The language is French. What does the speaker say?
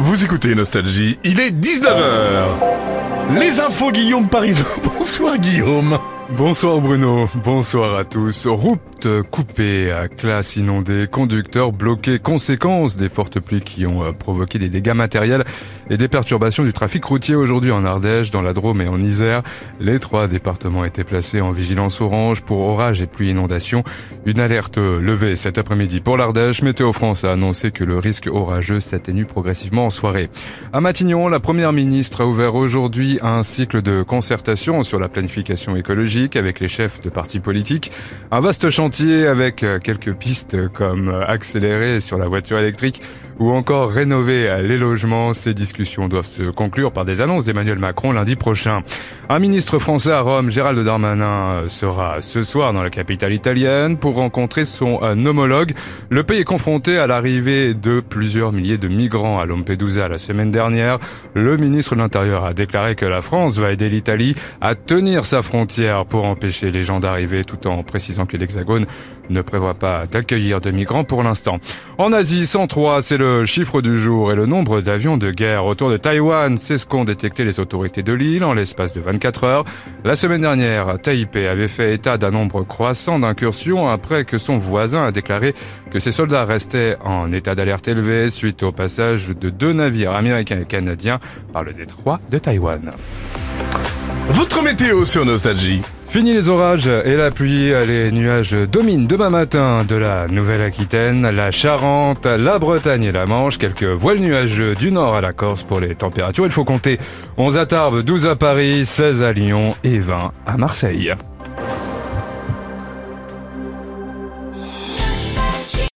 Vous écoutez Nostalgie, il est 19h. Les infos Guillaume Parisot. Bonsoir Guillaume. Bonsoir Bruno, bonsoir à tous. Route coupée, classe inondée, conducteurs bloqués, conséquences des fortes pluies qui ont euh, provoqué des dégâts matériels et des perturbations du trafic routier aujourd'hui en Ardèche, dans la Drôme et en Isère. Les trois départements étaient placés en vigilance orange pour orage et pluie inondation. Une alerte levée cet après-midi pour l'Ardèche. Météo France a annoncé que le risque orageux s'atténue progressivement en soirée. À Matignon, la première ministre a ouvert aujourd'hui un cycle de concertation sur la planification écologique avec les chefs de partis politiques. Un vaste chantier avec euh, quelques pistes comme euh, accélérer sur la voiture électrique ou encore rénover les logements. Ces discussions doivent se conclure par des annonces d'Emmanuel Macron lundi prochain. Un ministre français à Rome, Gérald Darmanin, euh, sera ce soir dans la capitale italienne pour rencontrer son homologue. Le pays est confronté à l'arrivée de plusieurs milliers de migrants à Lampedusa la semaine dernière. Le ministre de l'Intérieur a déclaré que la France va aider l'Italie à tenir sa frontière pour empêcher les gens d'arriver tout en précisant que l'Hexagone ne prévoit pas d'accueillir de migrants pour l'instant. En Asie, 103, c'est le chiffre du jour et le nombre d'avions de guerre autour de Taïwan, c'est ce qu'ont détecté les autorités de l'île en l'espace de 24 heures. La semaine dernière, Taipei avait fait état d'un nombre croissant d'incursions après que son voisin a déclaré que ses soldats restaient en état d'alerte élevé suite au passage de deux navires américains et canadiens par le détroit de Taïwan. Votre météo sur Nostalgie. Fini les orages et la pluie, les nuages dominent demain matin de la Nouvelle-Aquitaine, la Charente, la Bretagne et la Manche, quelques voiles nuageux du nord à la Corse pour les températures. Il faut compter 11 à Tarbes, 12 à Paris, 16 à Lyon et 20 à Marseille.